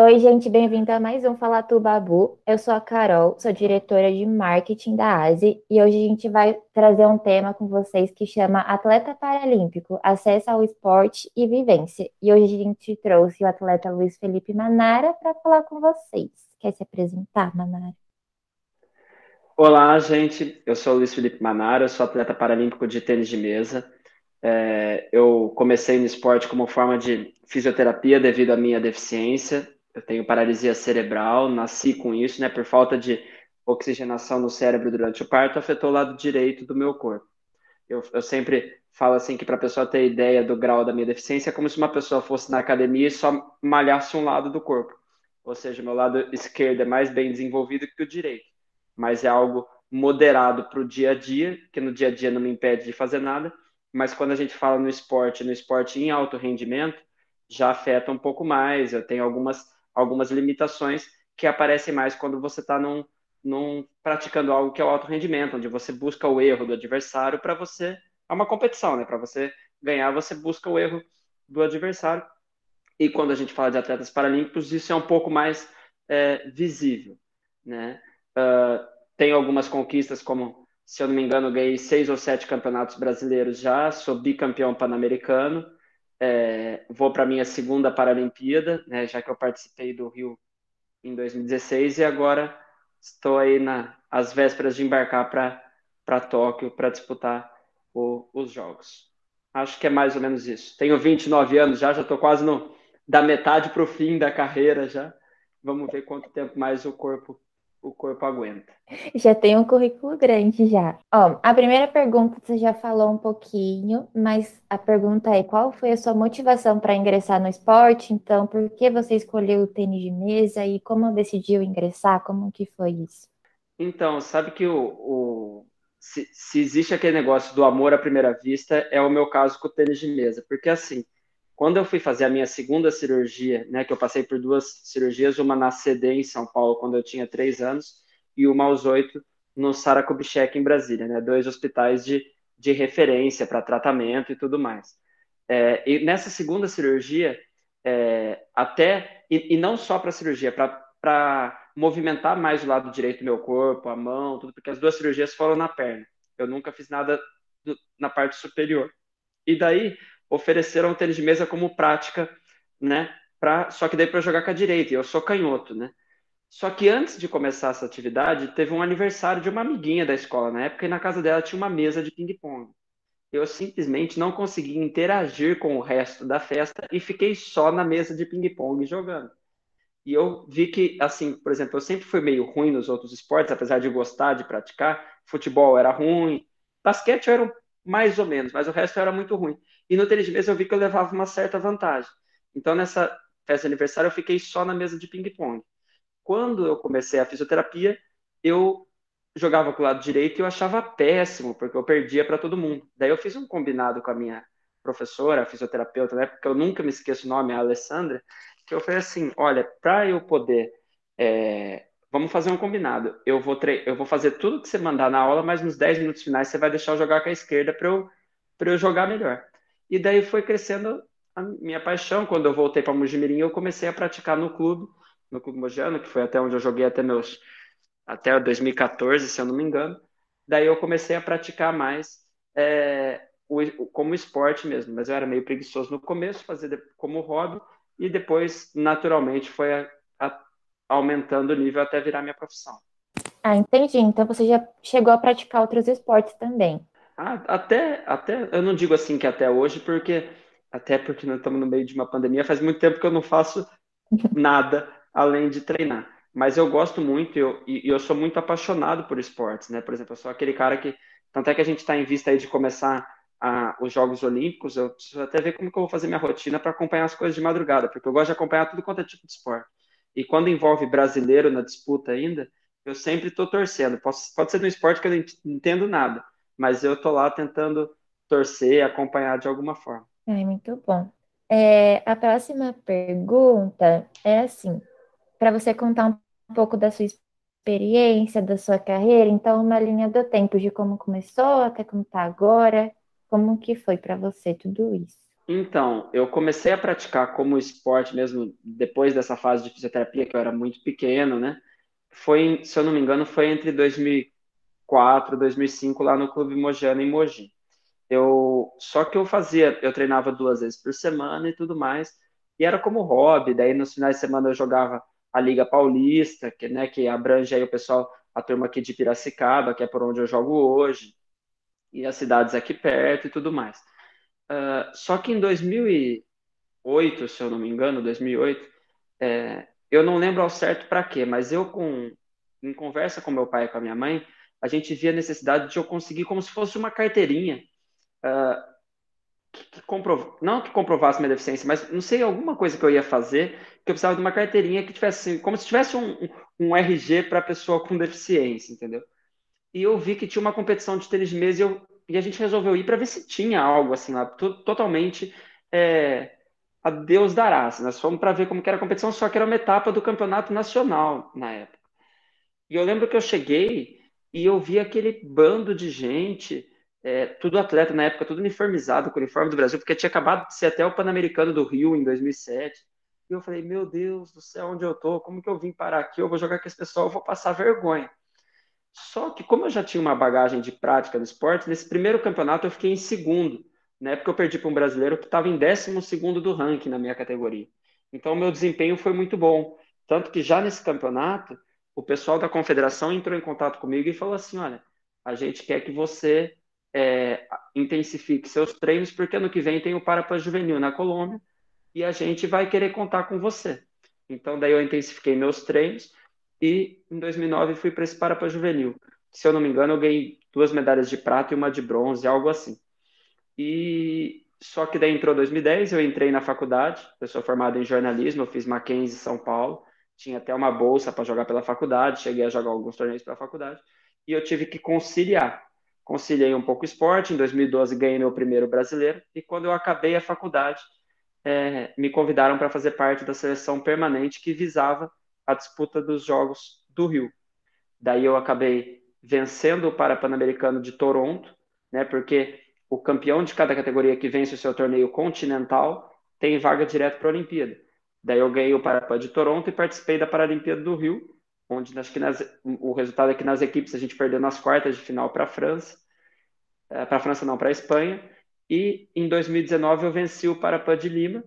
Oi, gente, bem-vindo a mais um Fala Tu Babu. Eu sou a Carol, sou diretora de marketing da ASE e hoje a gente vai trazer um tema com vocês que chama Atleta Paralímpico, Acesso ao Esporte e Vivência. E hoje a gente trouxe o atleta Luiz Felipe Manara para falar com vocês. Quer se apresentar, Manara? Olá, gente. Eu sou o Luiz Felipe Manara, sou atleta paralímpico de tênis de mesa. É, eu comecei no esporte como forma de fisioterapia devido à minha deficiência eu tenho paralisia cerebral, nasci com isso, né? Por falta de oxigenação no cérebro durante o parto, afetou o lado direito do meu corpo. Eu, eu sempre falo assim que para a pessoa ter ideia do grau da minha deficiência é como se uma pessoa fosse na academia e só malhasse um lado do corpo. Ou seja, meu lado esquerdo é mais bem desenvolvido que o direito, mas é algo moderado para o dia a dia, que no dia a dia não me impede de fazer nada, mas quando a gente fala no esporte, no esporte em alto rendimento, já afeta um pouco mais. Eu tenho algumas algumas limitações que aparecem mais quando você está num, num, praticando algo que é o alto rendimento, onde você busca o erro do adversário para você. É uma competição, né? Para você ganhar, você busca o erro do adversário. E quando a gente fala de atletas paralímpicos, isso é um pouco mais é, visível, né? Uh, tem algumas conquistas, como, se eu não me engano, ganhei seis ou sete campeonatos brasileiros já, sou bicampeão pan-americano, é, vou para minha segunda Paralimpíada, né, já que eu participei do Rio em 2016 e agora estou aí na as vésperas de embarcar para Tóquio para disputar o, os Jogos. Acho que é mais ou menos isso. Tenho 29 anos já, já estou quase no, da metade para o fim da carreira já. Vamos ver quanto tempo mais o corpo o corpo aguenta. Já tem um currículo grande já. Ó, a primeira pergunta você já falou um pouquinho, mas a pergunta é qual foi a sua motivação para ingressar no esporte? Então, por que você escolheu o tênis de mesa e como decidiu ingressar? Como que foi isso? Então, sabe que o, o se, se existe aquele negócio do amor à primeira vista, é o meu caso com o tênis de mesa, porque assim, quando eu fui fazer a minha segunda cirurgia, né, que eu passei por duas cirurgias, uma na CD em São Paulo quando eu tinha três anos e uma aos oito no Sara Kubitschek em Brasília, né, dois hospitais de, de referência para tratamento e tudo mais. É, e nessa segunda cirurgia, é, até e, e, não só para cirurgia, para movimentar mais o lado direito do meu corpo, a mão, tudo, porque as duas cirurgias foram na perna. Eu nunca fiz nada do, na parte superior. E daí ofereceram tênis de mesa como prática, né? Pra, só que daí para jogar com a direita, e eu sou canhoto, né? Só que antes de começar essa atividade, teve um aniversário de uma amiguinha da escola na época, e na casa dela tinha uma mesa de ping-pong. Eu simplesmente não consegui interagir com o resto da festa e fiquei só na mesa de ping-pong jogando. E eu vi que, assim, por exemplo, eu sempre fui meio ruim nos outros esportes, apesar de gostar de praticar. Futebol era ruim, basquete era mais ou menos, mas o resto era muito ruim. E no tênis de mesa eu vi que eu levava uma certa vantagem. Então nessa festa de aniversário eu fiquei só na mesa de ping-pong. Quando eu comecei a fisioterapia, eu jogava com o lado direito e eu achava péssimo, porque eu perdia para todo mundo. Daí eu fiz um combinado com a minha professora, a fisioterapeuta, né, porque eu nunca me esqueço o nome, a Alessandra, que eu falei assim, olha, para eu poder é, vamos fazer um combinado. Eu vou, tre eu vou fazer tudo que você mandar na aula, mas nos 10 minutos finais você vai deixar eu jogar com a esquerda para eu, eu jogar melhor. E daí foi crescendo a minha paixão. Quando eu voltei para Mojimirim, eu comecei a praticar no clube, no Clube Mogiano, que foi até onde eu joguei até meus até 2014, se eu não me engano. Daí eu comecei a praticar mais é, o, como esporte mesmo, mas eu era meio preguiçoso no começo, fazer como hobby, e depois, naturalmente, foi a, a aumentando o nível até virar minha profissão. Ah, entendi. Então você já chegou a praticar outros esportes também. Ah, até, até, eu não digo assim que até hoje, porque até porque nós estamos no meio de uma pandemia, faz muito tempo que eu não faço nada além de treinar. Mas eu gosto muito eu, e eu sou muito apaixonado por esportes, né? Por exemplo, eu sou aquele cara que, tanto é que a gente está em vista aí de começar a, os Jogos Olímpicos, eu preciso até ver como que eu vou fazer minha rotina para acompanhar as coisas de madrugada, porque eu gosto de acompanhar tudo quanto é tipo de esporte. E quando envolve brasileiro na disputa ainda, eu sempre estou torcendo. Posso, pode ser no esporte que eu não entendo nada, mas eu estou lá tentando torcer, acompanhar de alguma forma. É muito bom. É, a próxima pergunta é assim, para você contar um pouco da sua experiência, da sua carreira, então uma linha do tempo de como começou até como está agora, como que foi para você tudo isso? Então, eu comecei a praticar como esporte mesmo depois dessa fase de fisioterapia, que eu era muito pequeno, né? Foi, se eu não me engano, foi entre 2004 e 2005 lá no Clube Mojano em Mogi. Eu, só que eu fazia, eu treinava duas vezes por semana e tudo mais, e era como hobby. Daí nos finais de semana eu jogava a Liga Paulista, que, né, que abrange aí o pessoal, a turma aqui de Piracicaba, que é por onde eu jogo hoje, e as cidades aqui perto e tudo mais. Uh, só que em 2008, se eu não me engano, 2008, é, eu não lembro ao certo para quê, mas eu com em conversa com meu pai e com a minha mãe, a gente via a necessidade de eu conseguir como se fosse uma carteirinha uh, que, que comprov... não que comprovasse minha deficiência, mas não sei, alguma coisa que eu ia fazer, que eu precisava de uma carteirinha que tivesse, como se tivesse um, um, RG para pessoa com deficiência, entendeu? E eu vi que tinha uma competição de tênis de mesa e, eu, e a gente resolveu ir para ver se tinha algo assim lá, totalmente é, a Deus dará. Assim, nós fomos para ver como era a competição, só que era uma etapa do campeonato nacional na época. E eu lembro que eu cheguei e eu vi aquele bando de gente é, tudo atleta na época, tudo uniformizado com o uniforme do Brasil, porque tinha acabado de ser até o Pan-Americano do Rio em 2007. E eu falei, meu Deus do céu, onde eu tô? Como que eu vim parar aqui? Eu vou jogar com esse pessoal, eu vou passar vergonha. Só que como eu já tinha uma bagagem de prática do esporte, nesse primeiro campeonato eu fiquei em segundo. Na época eu perdi para um brasileiro que estava em décimo segundo do ranking na minha categoria. Então meu desempenho foi muito bom. Tanto que já nesse campeonato, o pessoal da confederação entrou em contato comigo e falou assim, olha, a gente quer que você é, intensifique seus treinos, porque ano que vem tem o Parapan Juvenil na Colômbia e a gente vai querer contar com você. Então, daí eu intensifiquei meus treinos e em 2009 fui para esse Parapan Juvenil. Se eu não me engano, eu ganhei duas medalhas de prata e uma de bronze, algo assim. E só que daí entrou 2010, eu entrei na faculdade, eu sou formado em jornalismo, eu fiz Mackenzie São Paulo, tinha até uma bolsa para jogar pela faculdade, cheguei a jogar alguns torneios pela faculdade, e eu tive que conciliar conciliei um pouco o esporte. Em 2012 ganhei meu primeiro brasileiro e quando eu acabei a faculdade é, me convidaram para fazer parte da seleção permanente que visava a disputa dos Jogos do Rio. Daí eu acabei vencendo o Parapan-Americano de Toronto, né? Porque o campeão de cada categoria que vence o seu torneio continental tem vaga direto para a Olimpíada. Daí eu ganhei o Parapan de Toronto e participei da Paralimpíada do Rio, onde acho que nas, o resultado é que nas equipes a gente perdeu nas quartas de final para a França, é, para a França não, para a Espanha, e em 2019 eu venci o Parapan de Lima,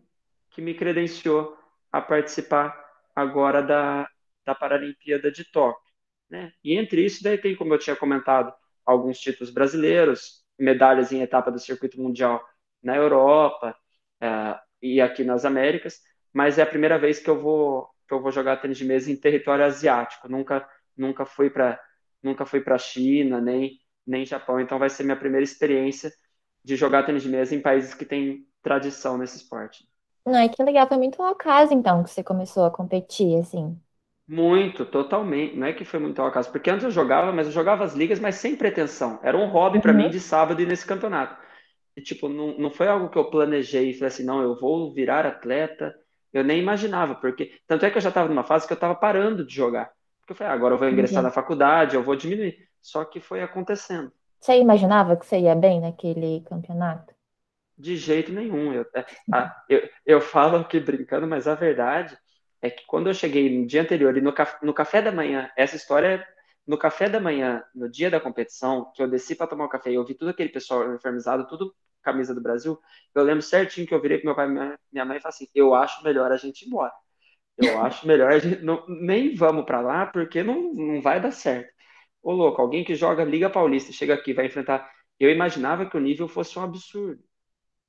que me credenciou a participar agora da, da Paralimpíada de Tóquio. Né? E entre isso, daí tem, como eu tinha comentado, alguns títulos brasileiros, medalhas em etapa do circuito mundial na Europa uh, e aqui nas Américas, mas é a primeira vez que eu vou que eu vou jogar tênis de mesa em território asiático. Nunca, nunca fui para, nunca fui para China nem nem Japão. Então vai ser minha primeira experiência de jogar tênis de mesa em países que têm tradição nesse esporte. Não, é que legal, foi muito ao acaso então que você começou a competir, assim. Muito, totalmente. Não é que foi muito ao acaso, porque antes eu jogava, mas eu jogava as ligas, mas sem pretensão. Era um hobby uhum. para mim de sábado e nesse campeonato. E, tipo, não, não foi algo que eu planejei e falei assim, não, eu vou virar atleta eu nem imaginava, porque tanto é que eu já estava numa fase que eu estava parando de jogar. Porque eu falei, ah, agora eu vou ingressar uhum. na faculdade, eu vou diminuir. Só que foi acontecendo. Você imaginava que você ia bem naquele campeonato? De jeito nenhum. Eu, é, a, eu, eu falo aqui brincando, mas a verdade é que quando eu cheguei no dia anterior e no, no café da manhã, essa história no café da manhã, no dia da competição, que eu desci para tomar um café e eu vi todo aquele pessoal uniformizado, tudo camisa do Brasil, eu lembro certinho que eu virei pro meu pai e minha mãe e falei assim: eu acho melhor a gente ir embora. Eu acho melhor a gente. Não, nem vamos para lá, porque não, não vai dar certo. Ô, louco, alguém que joga Liga Paulista chega aqui, vai enfrentar. Eu imaginava que o nível fosse um absurdo.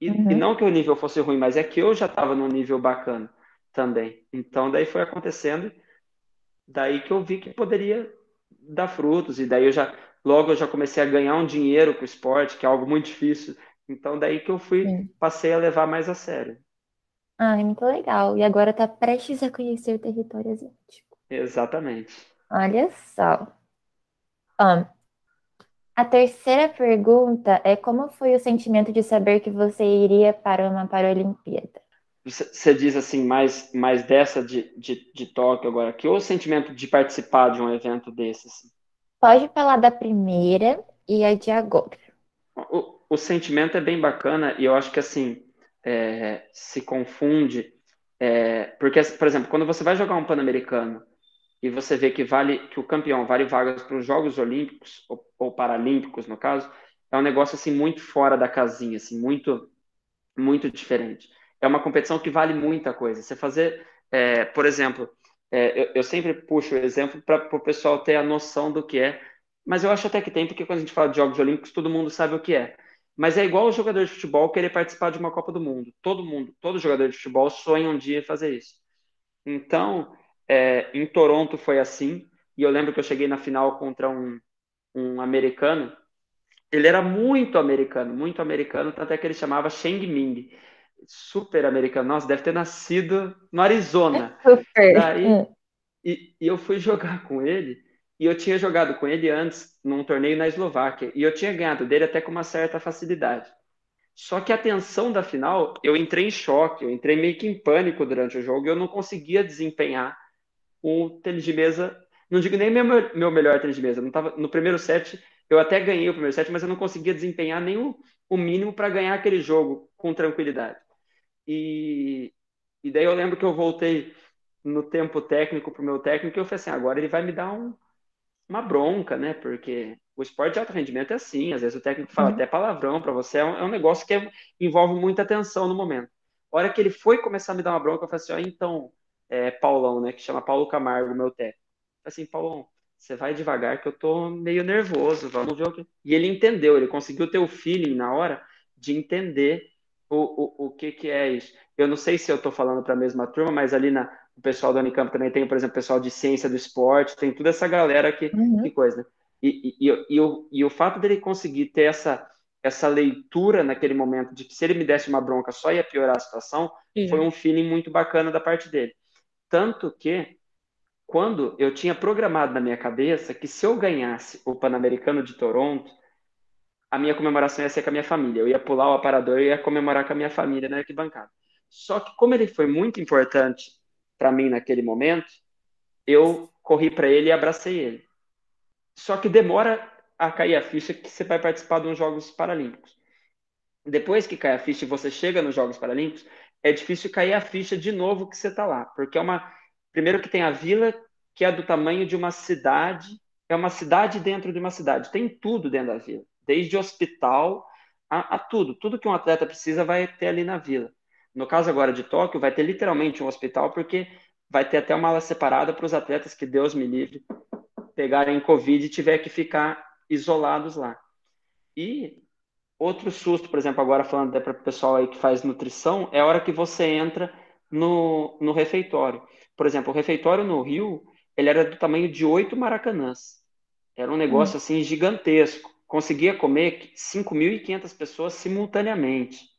E, uhum. e não que o nível fosse ruim, mas é que eu já estava num nível bacana também. Então, daí foi acontecendo. Daí que eu vi que poderia dar frutos. E daí eu já. Logo eu já comecei a ganhar um dinheiro com o esporte, que é algo muito difícil então daí que eu fui, Sim. passei a levar mais a sério. Ah, é muito legal. E agora tá prestes a conhecer o território asiático. Exatamente. Olha só. Um, a terceira pergunta é como foi o sentimento de saber que você iria para uma Paralimpíada? Você diz assim, mais, mais dessa de, de, de Tóquio agora, que ou o sentimento de participar de um evento desses? Assim? Pode falar da primeira e a de agora. O, o sentimento é bem bacana e eu acho que assim é, se confunde, é, porque, por exemplo, quando você vai jogar um Pan-Americano e você vê que vale que o campeão vale vagas para os Jogos Olímpicos ou, ou, Paralímpicos, no caso, é um negócio assim muito fora da casinha, assim muito muito diferente. É uma competição que vale muita coisa. Você fazer, é, por exemplo, é, eu, eu, sempre puxo o exemplo para o pessoal ter a noção do que é, mas eu acho até que tem, porque quando a gente fala de Jogos Olímpicos, todo mundo sabe o que é. Mas é igual o jogador de futebol querer participar de uma Copa do Mundo. Todo mundo, todo jogador de futebol sonha um dia fazer isso. Então, é, em Toronto foi assim, e eu lembro que eu cheguei na final contra um, um americano. Ele era muito americano, muito americano, tanto é que ele chamava Sheng Ming. Super americano. Nossa, deve ter nascido no Arizona. Super. Daí, hum. e, e eu fui jogar com ele e eu tinha jogado com ele antes num torneio na Eslováquia e eu tinha ganhado dele até com uma certa facilidade. Só que a tensão da final, eu entrei em choque, eu entrei meio que em pânico durante o jogo eu não conseguia desempenhar um tênis de mesa. Não digo nem meu, meu melhor tênis de mesa. Não tava, no primeiro set, eu até ganhei o primeiro set, mas eu não conseguia desempenhar nem o, o mínimo para ganhar aquele jogo com tranquilidade. E, e daí eu lembro que eu voltei no tempo técnico para o meu técnico e eu falei assim: agora ele vai me dar um, uma bronca, né? Porque o esporte de alto rendimento é assim, às vezes o técnico fala uhum. até palavrão para você, é um, é um, negócio que é, envolve muita atenção no momento. A hora que ele foi começar a me dar uma bronca, eu falei assim, ó, então, é, Paulão, né, que chama Paulo Camargo, meu técnico. Assim, Paulão, você vai devagar que eu tô meio nervoso, vamos ver o que... E ele entendeu, ele conseguiu ter o feeling na hora de entender o, o, o que que é isso. Eu não sei se eu tô falando para a mesma turma, mas ali na, o pessoal do Unicamp também tem, por exemplo, o pessoal de ciência do esporte, tem toda essa galera que, uhum. que coisa. Né? E, e, e, e, o, e o fato dele conseguir ter essa, essa leitura naquele momento de que se ele me desse uma bronca só ia piorar a situação, uhum. foi um feeling muito bacana da parte dele. Tanto que, quando eu tinha programado na minha cabeça que se eu ganhasse o Pan-Americano de Toronto, a minha comemoração ia ser com a minha família. Eu ia pular o aparador e ia comemorar com a minha família na arquibancada. Só que, como ele foi muito importante para mim naquele momento, eu corri para ele e abracei ele. Só que demora a cair a ficha que você vai participar de uns Jogos Paralímpicos. Depois que cai a ficha e você chega nos Jogos Paralímpicos, é difícil cair a ficha de novo que você está lá, porque é uma primeiro que tem a vila que é do tamanho de uma cidade, é uma cidade dentro de uma cidade, tem tudo dentro da vila, desde hospital a, a tudo, tudo que um atleta precisa vai ter ali na vila. No caso agora de Tóquio, vai ter literalmente um hospital, porque vai ter até uma ala separada para os atletas que Deus me livre pegarem Covid e tiver que ficar isolados lá. E outro susto, por exemplo, agora falando até para o pessoal aí que faz nutrição, é a hora que você entra no, no refeitório. Por exemplo, o refeitório no Rio, ele era do tamanho de oito maracanãs. Era um negócio hum. assim gigantesco. Conseguia comer 5.500 pessoas simultaneamente.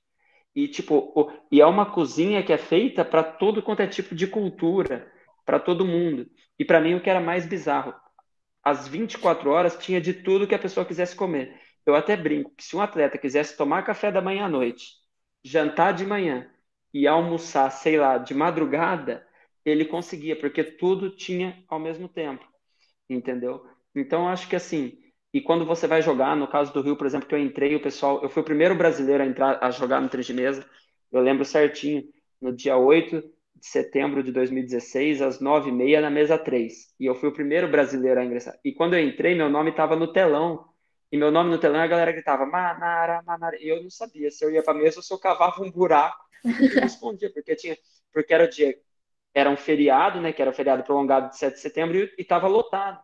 E, tipo, e é uma cozinha que é feita para todo quanto é tipo de cultura, para todo mundo. E para mim, o que era mais bizarro, às 24 horas tinha de tudo que a pessoa quisesse comer. Eu até brinco que se um atleta quisesse tomar café da manhã à noite, jantar de manhã e almoçar, sei lá, de madrugada, ele conseguia, porque tudo tinha ao mesmo tempo. Entendeu? Então, acho que assim, e quando você vai jogar, no caso do Rio, por exemplo, que eu entrei, o pessoal, eu fui o primeiro brasileiro a entrar a jogar no três de mesa. Eu lembro certinho, no dia 8 de setembro de 2016, às 9h30 na mesa 3. E eu fui o primeiro brasileiro a ingressar. E quando eu entrei, meu nome estava no telão. E meu nome no telão, a galera gritava Manara, Manara. E eu não sabia se eu ia para mesa ou se eu cavava um buraco. E respondia, porque tinha, porque era o dia, era um feriado, né, que era o feriado prolongado de 7 de setembro e estava lotado.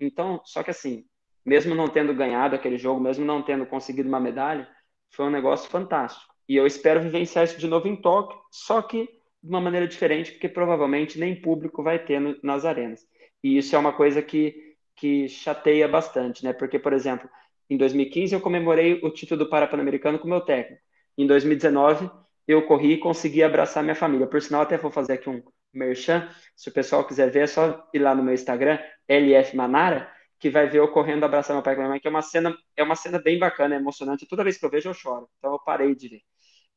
Então, só que assim, mesmo não tendo ganhado aquele jogo, mesmo não tendo conseguido uma medalha, foi um negócio fantástico. E eu espero vivenciar isso de novo em Tóquio, só que de uma maneira diferente, porque provavelmente nem público vai ter no, nas arenas. E isso é uma coisa que, que chateia bastante, né? Porque, por exemplo, em 2015 eu comemorei o título do Parapan-Americano com o meu técnico. Em 2019 eu corri e consegui abraçar minha família. Por sinal, até vou fazer aqui um merchan. Se o pessoal quiser ver, é só ir lá no meu Instagram, LF Manara que vai ver eu correndo abraçar meu pai e minha mãe, que é uma cena, é uma cena bem bacana, é emocionante. Toda vez que eu vejo, eu choro. Então eu parei de ver.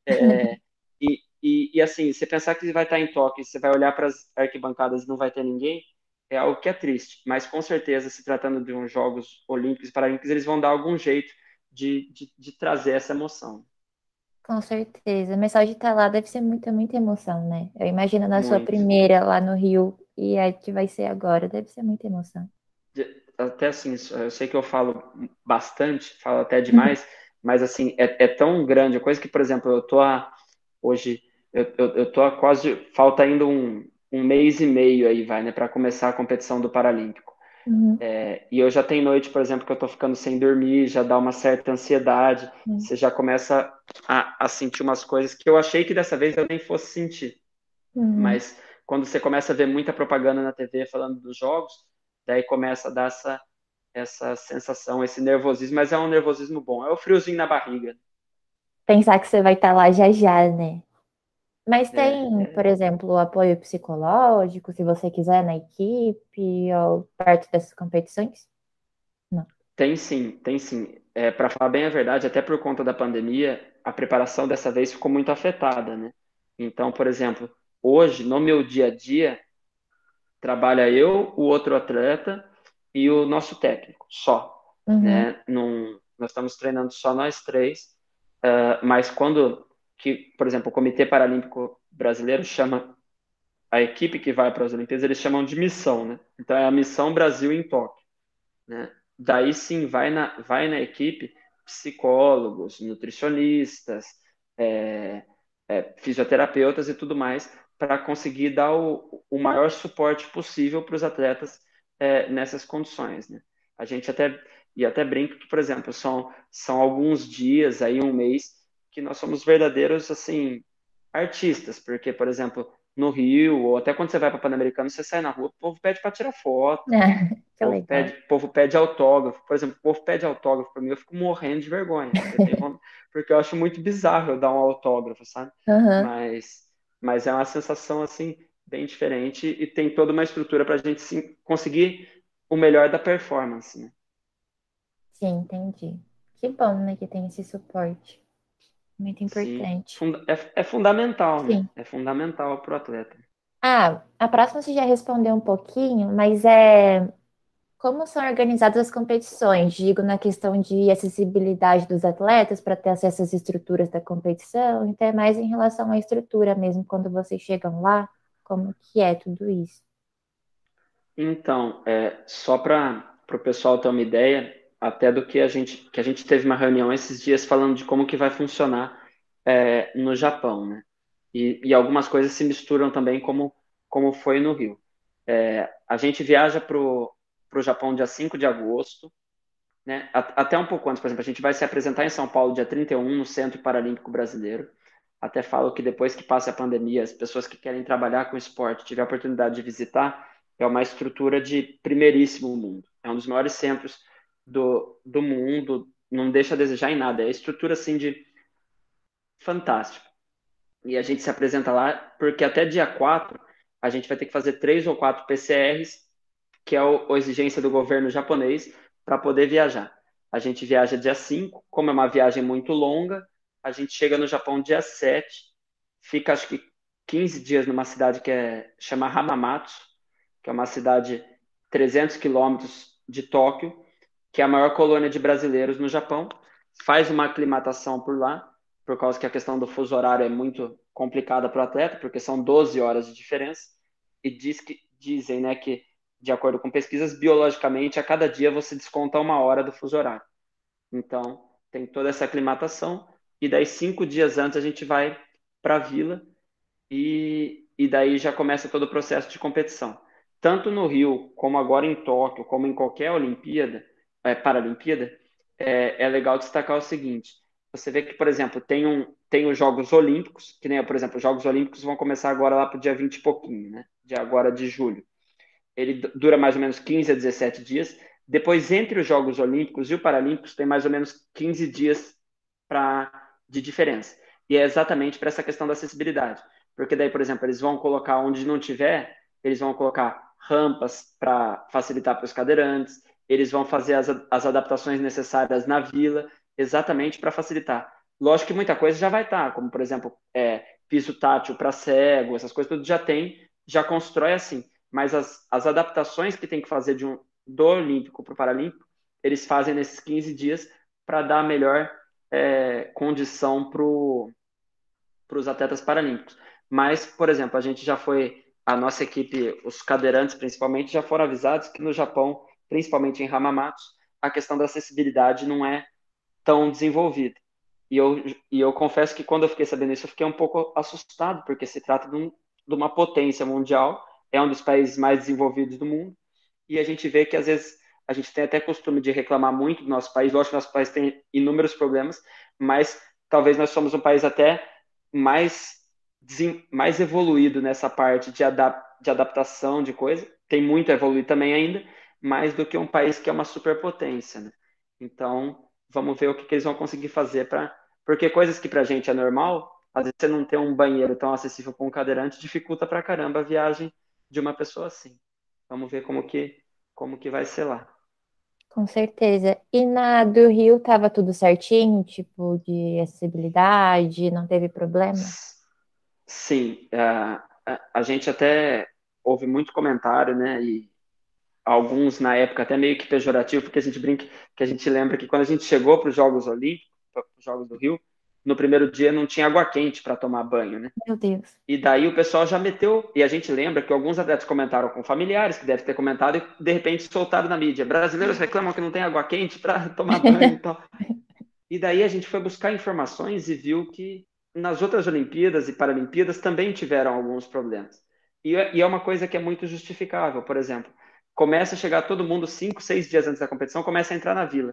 É, e, e, e, assim, você pensar que vai estar em toque, você vai olhar para as arquibancadas e não vai ter ninguém, é algo que é triste. Mas com certeza, se tratando de uns Jogos Olímpicos e Paralímpicos, eles vão dar algum jeito de, de, de trazer essa emoção. Com certeza, mas só de estar lá deve ser muita, muita emoção, né? Eu imagino na sua Muito. primeira lá no Rio e a que vai ser agora, deve ser muita emoção. Até assim, eu sei que eu falo bastante, falo até demais, mas assim, é, é tão grande a coisa que, por exemplo, eu tô a, hoje, eu, eu, eu tô a quase, falta ainda um, um mês e meio aí, vai, né, para começar a competição do Paralímpico. Uhum. É, e eu já tenho noite, por exemplo, que eu tô ficando sem dormir, já dá uma certa ansiedade, Uhum. você já começa a, a sentir umas coisas que eu achei que dessa vez eu nem fosse sentir. Uhum. Mas quando você começa a ver muita propaganda na TV falando dos jogos, daí começa a dar essa, essa sensação, esse nervosismo, mas é um nervosismo bom, é o friozinho na barriga. Pensar que você vai estar lá já já, né? Mas É, tem, é. por exemplo, o apoio psicológico, se você quiser, na equipe ou perto dessas competições? Tem sim, tem sim. É, para falar bem a verdade, até por conta da pandemia, a preparação dessa vez ficou muito afetada, né? Então, por exemplo, hoje, no meu dia a dia, trabalha eu, o outro atleta e o nosso técnico, só. Uhum. né? Num, nós estamos treinando só nós três, uh, mas quando, que, por exemplo, o Comitê Paralímpico Brasileiro chama a equipe que vai para as Olimpíadas, eles chamam de missão, né? Então é a missão Brasil em Tóquio, né? Daí sim vai na, vai na equipe psicólogos, nutricionistas, é, é, fisioterapeutas e tudo mais para conseguir dar o, o maior suporte possível para os atletas é, nessas condições, né? A gente até e até brinco que, por exemplo, são, são alguns dias, aí um mês, que nós somos verdadeiros, assim, artistas, porque, por exemplo, no Rio, ou até quando você vai para Pan-Americano, você sai na rua, o povo pede para tirar foto, que o povo pede, o povo pede autógrafo, por exemplo, o povo pede autógrafo para mim, eu fico morrendo de vergonha, porque eu, tenho- porque eu acho muito bizarro eu dar um autógrafo, sabe? Aham. Mas, mas é uma sensação, assim, bem diferente e tem toda uma estrutura para a gente sim, conseguir o melhor da performance, né? Sim, entendi. Que bom, né, que tem esse suporte. Muito Sim, importante. funda- é, é fundamental, né? Sim. É fundamental para o atleta. Ah, a próxima você já respondeu um pouquinho, mas é como são organizadas as competições? Digo na questão de acessibilidade dos atletas para ter acesso às estruturas da competição, então é mais em relação à estrutura mesmo, quando vocês chegam lá, como que é tudo isso? Então, é, só para o pessoal ter uma ideia, até do que a gente, que a gente teve uma reunião esses dias falando de como que vai funcionar é, no Japão, né? E, e algumas coisas se misturam também, como, como foi no Rio. É, a gente viaja para o Japão dia 5 de agosto, né? Até um pouco antes, por exemplo, a gente vai se apresentar em São Paulo dia 31 no Centro Paralímpico Brasileiro. Até falo que depois que passe a pandemia, as pessoas que querem trabalhar com esporte, tiver a oportunidade de visitar, é uma estrutura de primeiríssimo mundo. É um dos maiores centros do, do mundo, não deixa a desejar em nada. É estrutura assim de fantástico. E a gente se apresenta lá porque até dia 4 a gente vai ter que fazer três ou quatro PCRs, que é a exigência do governo japonês, para poder viajar. A gente viaja dia 5, como é uma viagem muito longa, a gente chega no Japão dia 7, fica acho que 15 dias numa cidade que é, chama Hamamatsu, que é uma cidade 300 quilômetros de Tóquio, que é a maior colônia de brasileiros no Japão, faz uma aclimatação por lá, por causa que a questão do fuso horário é muito complicada para o atleta, porque são 12 horas de diferença, e diz que, dizem né, que, de acordo com pesquisas, biologicamente, a cada dia você desconta uma hora do fuso horário. Então, tem toda essa aclimatação, e daí cinco dias antes a gente vai para a vila, e, e daí já começa todo o processo de competição. Tanto no Rio, como agora em Tóquio, como em qualquer Olimpíada, é, Paralimpíada, é, é legal destacar o seguinte: você vê que, por exemplo, tem, um, tem os Jogos Olímpicos, que nem, por exemplo, os Jogos Olímpicos vão começar agora lá para o dia 20 e pouquinho, né? De agora de julho. Ele dura mais ou menos 15 a 17 dias. Depois, entre os Jogos Olímpicos e o Paralímpicos, tem mais ou menos 15 dias pra, de diferença. E é exatamente para essa questão da acessibilidade. Porque daí, por exemplo, eles vão colocar onde não tiver, eles vão colocar rampas para facilitar para os cadeirantes, eles vão fazer as, as adaptações necessárias na vila, exatamente para facilitar. Lógico que muita coisa já vai estar, como por exemplo, é, piso tátil para cego, essas coisas tudo já tem, já constrói assim. Mas as, as adaptações que tem que fazer de um, do Olímpico para o Paralímpico, eles fazem nesses 15 dias para dar melhor é, condição para os atletas paralímpicos. Mas, por exemplo, a gente já foi, a nossa equipe, os cadeirantes principalmente, já foram avisados que no Japão, principalmente em Hamamatsu, a questão da acessibilidade não é tão desenvolvida. E eu, e eu confesso que quando eu fiquei sabendo isso, eu fiquei um pouco assustado, porque se trata de, um, de uma potência mundial, é um dos países mais desenvolvidos do mundo, e a gente vê que às vezes a gente tem até costume de reclamar muito do nosso país, lógico que nosso país tem inúmeros problemas, mas talvez nós somos um país até mais, mais evoluído nessa parte de, adap de adaptação de coisa, tem muito a evoluir também ainda, mais do que um país que é uma superpotência, né? Então, vamos ver o que, que eles vão conseguir fazer para... Porque coisas que para a gente é normal, às vezes você não ter um banheiro tão acessível para um cadeirante dificulta para caramba a viagem de uma pessoa assim. Vamos ver como que, como que vai ser lá. Com certeza. E na do Rio tava tudo certinho, tipo, de acessibilidade, não teve problema? Sim, a, a, a gente até houve muito comentário, né, e alguns na época até meio que pejorativo, porque a gente brinca, que a gente lembra que quando a gente chegou para os Jogos Olímpicos, para os Jogos do Rio, no primeiro dia não tinha água quente para tomar banho, né? Meu Deus. E daí o pessoal já meteu, e a gente lembra que alguns atletas comentaram com familiares, que devem ter comentado, e de repente soltaram na mídia. Brasileiros reclamam que não tem água quente para tomar banho e tal. E daí a gente foi buscar informações e viu que nas outras Olimpíadas e Paralimpíadas também tiveram alguns problemas. E é, e é uma coisa que é muito justificável. Por exemplo, começa a chegar todo mundo cinco, seis dias antes da competição, começa a entrar na vila.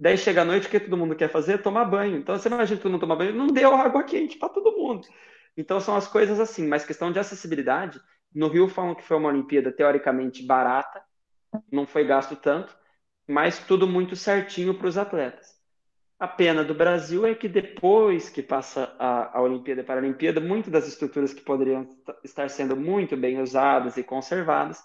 Daí chega a noite, o que todo mundo quer fazer? Tomar banho. Então você imagina que todo mundo toma banho, não deu água quente para todo mundo. Então são as coisas assim, mas questão de acessibilidade, no Rio falam que foi uma Olimpíada teoricamente barata, não foi gasto tanto, mas tudo muito certinho para os atletas. A pena do Brasil é que depois que passa a, a Olimpíada e Paralimpíada, muitas das estruturas que poderiam estar sendo muito bem usadas e conservadas,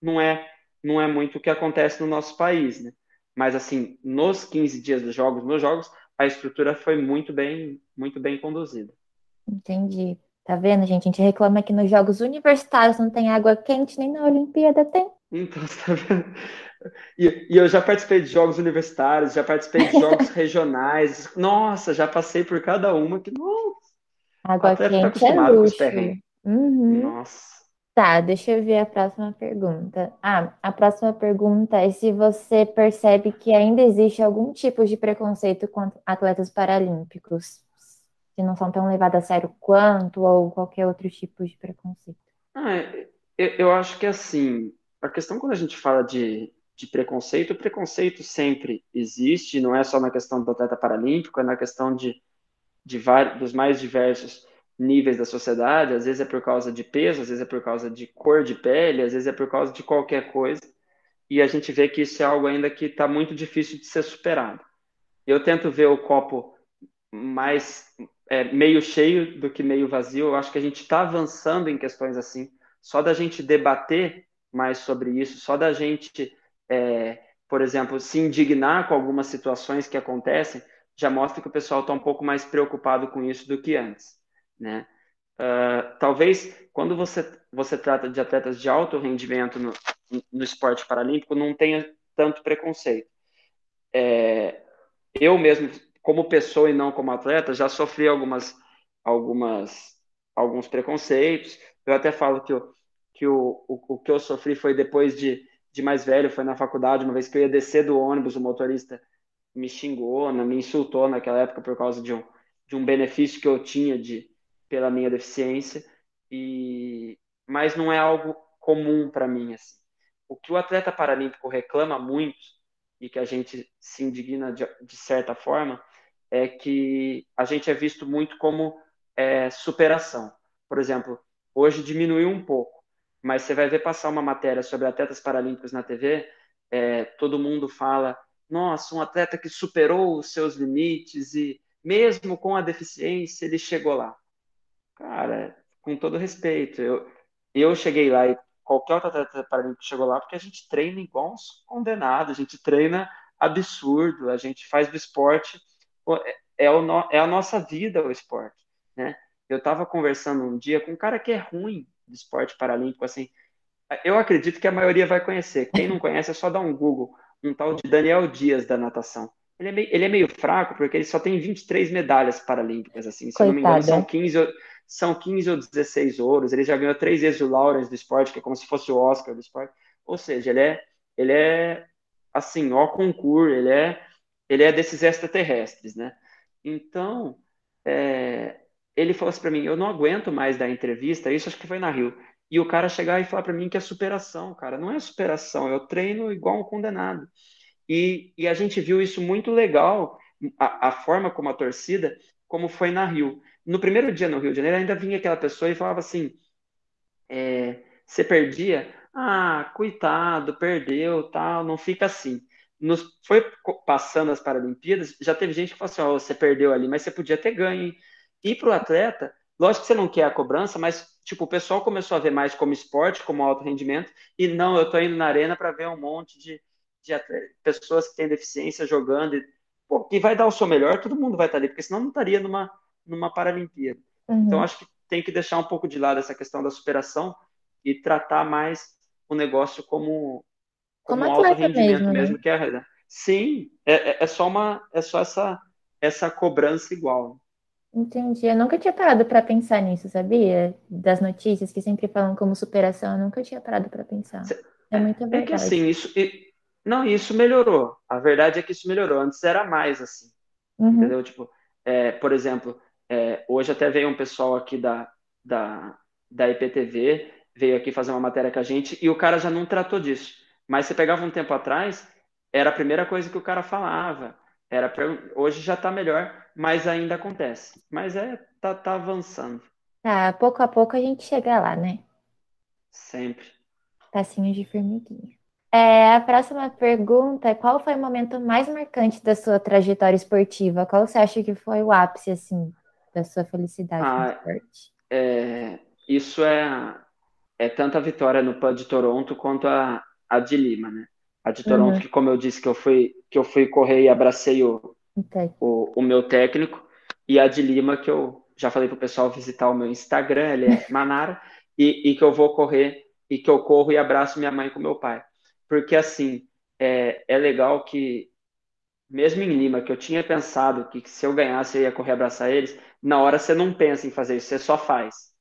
não é, não é muito o que acontece no nosso país, né? Mas, assim, nos 15 dias dos jogos, nos jogos, a estrutura foi muito bem, muito bem conduzida. Entendi. Tá vendo, gente? A gente reclama que nos jogos universitários não tem água quente, nem na Olimpíada tem. Então, tá vendo? E, e, eu já participei de jogos universitários, já participei de jogos regionais. Nossa, já passei por cada uma que, nossa. Água quente tá acostumado é luxo. Uhum. Nossa. Tá, deixa eu ver a próxima pergunta. Ah, a próxima pergunta é se você percebe que ainda existe algum tipo de preconceito contra atletas paralímpicos, se não são tão levados a sério quanto, ou qualquer outro tipo de preconceito. Ah, eu, eu acho que assim, a questão quando a gente fala de, de preconceito, o preconceito sempre existe, não é só na questão do atleta paralímpico, é na questão de, de vários, dos mais diversos níveis da sociedade, às vezes é por causa de peso, às vezes é por causa de cor de pele, às vezes é por causa de qualquer coisa, e a gente vê que isso é algo ainda que está muito difícil de ser superado. Eu tento ver o copo mais é, meio cheio do que meio vazio, eu acho que a gente está avançando em questões assim, só da gente debater mais sobre isso, só da gente, é, por exemplo, se indignar com algumas situações que acontecem, já mostra que o pessoal está um pouco mais preocupado com isso do que antes né? Uh, talvez quando você, você trata de atletas de alto rendimento no, no esporte paralímpico, não tenha tanto preconceito. É, eu mesmo, como pessoa e não como atleta, já sofri algumas, algumas, alguns preconceitos. Eu até falo que, eu, que o, o, o que eu sofri foi depois de, de mais velho, foi na faculdade, uma vez que eu ia descer do ônibus, o motorista me xingou, me insultou naquela época por causa de um, de um benefício que eu tinha de, pela minha deficiência e mas não é algo comum para mim assim. O que o atleta paralímpico reclama muito e que a gente se indigna de, de certa forma é que a gente é visto muito como é, superação. Por exemplo, hoje diminuiu um pouco, mas você vai ver passar uma matéria sobre atletas paralímpicos na TV, é, todo mundo fala, nossa, um atleta que superou os seus limites e mesmo com a deficiência ele chegou lá. Cara, com todo respeito, eu, eu cheguei lá e qualquer outro atleta paralímpico chegou lá porque a gente treina igual uns condenados, a gente treina absurdo, a gente faz do esporte, é, é, o no, é a nossa vida o esporte, né? Eu estava conversando um dia com um cara que é ruim de esporte paralímpico, assim, eu acredito que a maioria vai conhecer, quem não conhece é só dar um Google, um tal de Daniel Dias da natação. ele é, meio, ele é meio fraco porque ele só tem 23 medalhas paralímpicas, assim, se não me engano, são 15, são 15 ou 16 ouros, ele já ganhou três vezes o Lawrence do esporte, que é como se fosse o Oscar do esporte, ou seja, ele é, ele é assim, ó concurso, ele é, ele é desses extraterrestres, né? Então, é, ele falou assim para mim, eu não aguento mais dar entrevista, isso acho que foi na Rio, e o cara chegar e falar para mim que é superação, cara, não é superação, eu treino igual um condenado. E, e a gente viu isso muito legal, a, a forma como a torcida, como foi na Rio. No primeiro dia no Rio de Janeiro, ainda vinha aquela pessoa e falava assim: é, você perdia? Ah, coitado, perdeu, tal, não fica assim. Nos, foi passando as Paralimpíadas, já teve gente que falou assim: oh, você perdeu ali, mas você podia ter ganho. E para o atleta, lógico que você não quer a cobrança, mas tipo, o pessoal começou a ver mais como esporte, como alto rendimento, e não, eu estou indo na arena para ver um monte de, de pessoas que têm deficiência jogando, e, pô, vai dar o seu melhor, todo mundo vai estar ali, porque senão não estaria numa, numa Paralimpíada. Uhum. Então, acho que tem que deixar um pouco de lado essa questão da superação e tratar mais o negócio como, como, como alto rendimento mesmo, né? mesmo que é a realidade. Sim, é, é, é só uma, é só essa, essa cobrança igual. Entendi. Eu nunca tinha parado para pensar nisso, sabia? Das notícias que sempre falam como superação, eu nunca tinha parado para pensar. É muito verdade. É que assim, isso, não, isso melhorou. A verdade é que isso melhorou. Antes era mais assim. Uhum. Entendeu? Tipo, é, por exemplo, é, hoje até veio um pessoal aqui da, da, da IPTV, veio aqui fazer uma matéria com a gente, e o cara já não tratou disso. Mas você pegava um tempo atrás, era a primeira coisa que o cara falava. Era hoje já está melhor, mas ainda acontece. Mas é tá, tá avançando. Tá, pouco a pouco a gente chega lá, né? Sempre. Passinho de formiguinha. É, a próxima pergunta é qual foi o momento mais marcante da sua trajetória esportiva? Qual você acha que foi o ápice, assim, da sua felicidade ah, no esporte? É, isso é, é tanto a vitória no PAN de Toronto quanto a, a de Lima, né? A de Toronto, uhum. que como eu disse, que eu fui, que eu fui correr e abracei o, o, o, meu técnico, e a de Lima, que eu já falei pro pessoal visitar o meu Instagram, ele é Manara, e, e que eu vou correr, e que eu corro e abraço minha mãe com meu pai. Porque, assim, é, é legal que, mesmo em Lima, que eu tinha pensado que, que se eu ganhasse eu ia correr abraçar eles, na hora você não pensa em fazer isso, você só faz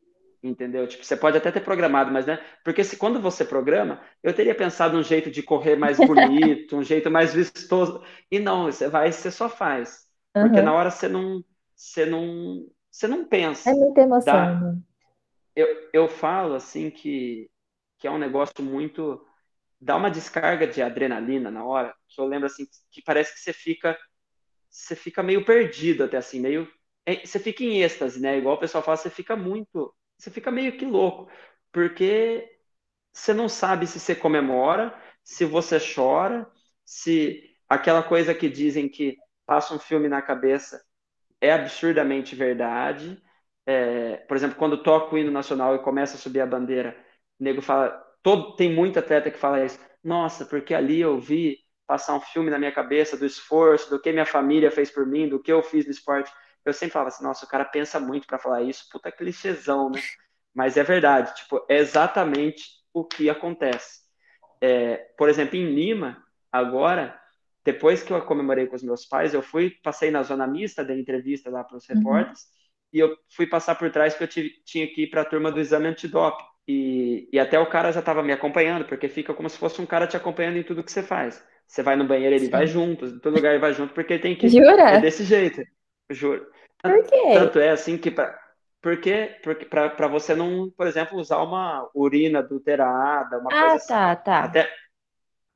entendeu? Tipo, você pode até ter programado, mas né? Porque se quando você programa, eu teria pensado um jeito de correr mais bonito, um jeito mais vistoso. E não, você vai, você só faz. Uhum. Porque na hora você não, você não, você não pensa. É muita emoção. Tá? Né? Eu, eu falo assim que que é um negócio muito dá uma descarga de adrenalina na hora, que eu lembro assim que parece que você fica você fica meio perdido até assim, meio é, você fica em êxtase, né? Igual o pessoal fala, você fica muito você fica meio que louco, porque você não sabe se você comemora, se você chora, se aquela coisa que dizem que passa um filme na cabeça é absurdamente verdade. É, por exemplo, quando toca o hino nacional e começa a subir a bandeira, o nego fala, todo, tem muito atleta que fala isso, nossa, porque ali eu vi passar um filme na minha cabeça do esforço, do que minha família fez por mim, do que eu fiz no esporte eu sempre falava assim, nossa, o cara pensa muito para falar isso, puta clichêzão, né? Mas é verdade, tipo, é exatamente o que acontece. É, por exemplo, em Lima, agora, depois que eu comemorei com os meus pais, eu fui, passei na zona mista da entrevista lá para os uhum. repórteres, uhum. e eu fui passar por trás que eu tive, tinha que ir para a turma do exame antidoping. E, e até o cara já estava me acompanhando, porque fica como se fosse um cara te acompanhando em tudo que você faz. Você vai no banheiro, ele Sim. vai junto, em todo lugar ele vai junto, porque ele tem que. Jura? É desse jeito. Juro. Por quê? Tanto é assim que pra, porque porque para você não, por exemplo, usar uma urina adulterada, uma ah, coisa assim. tá, tá. Até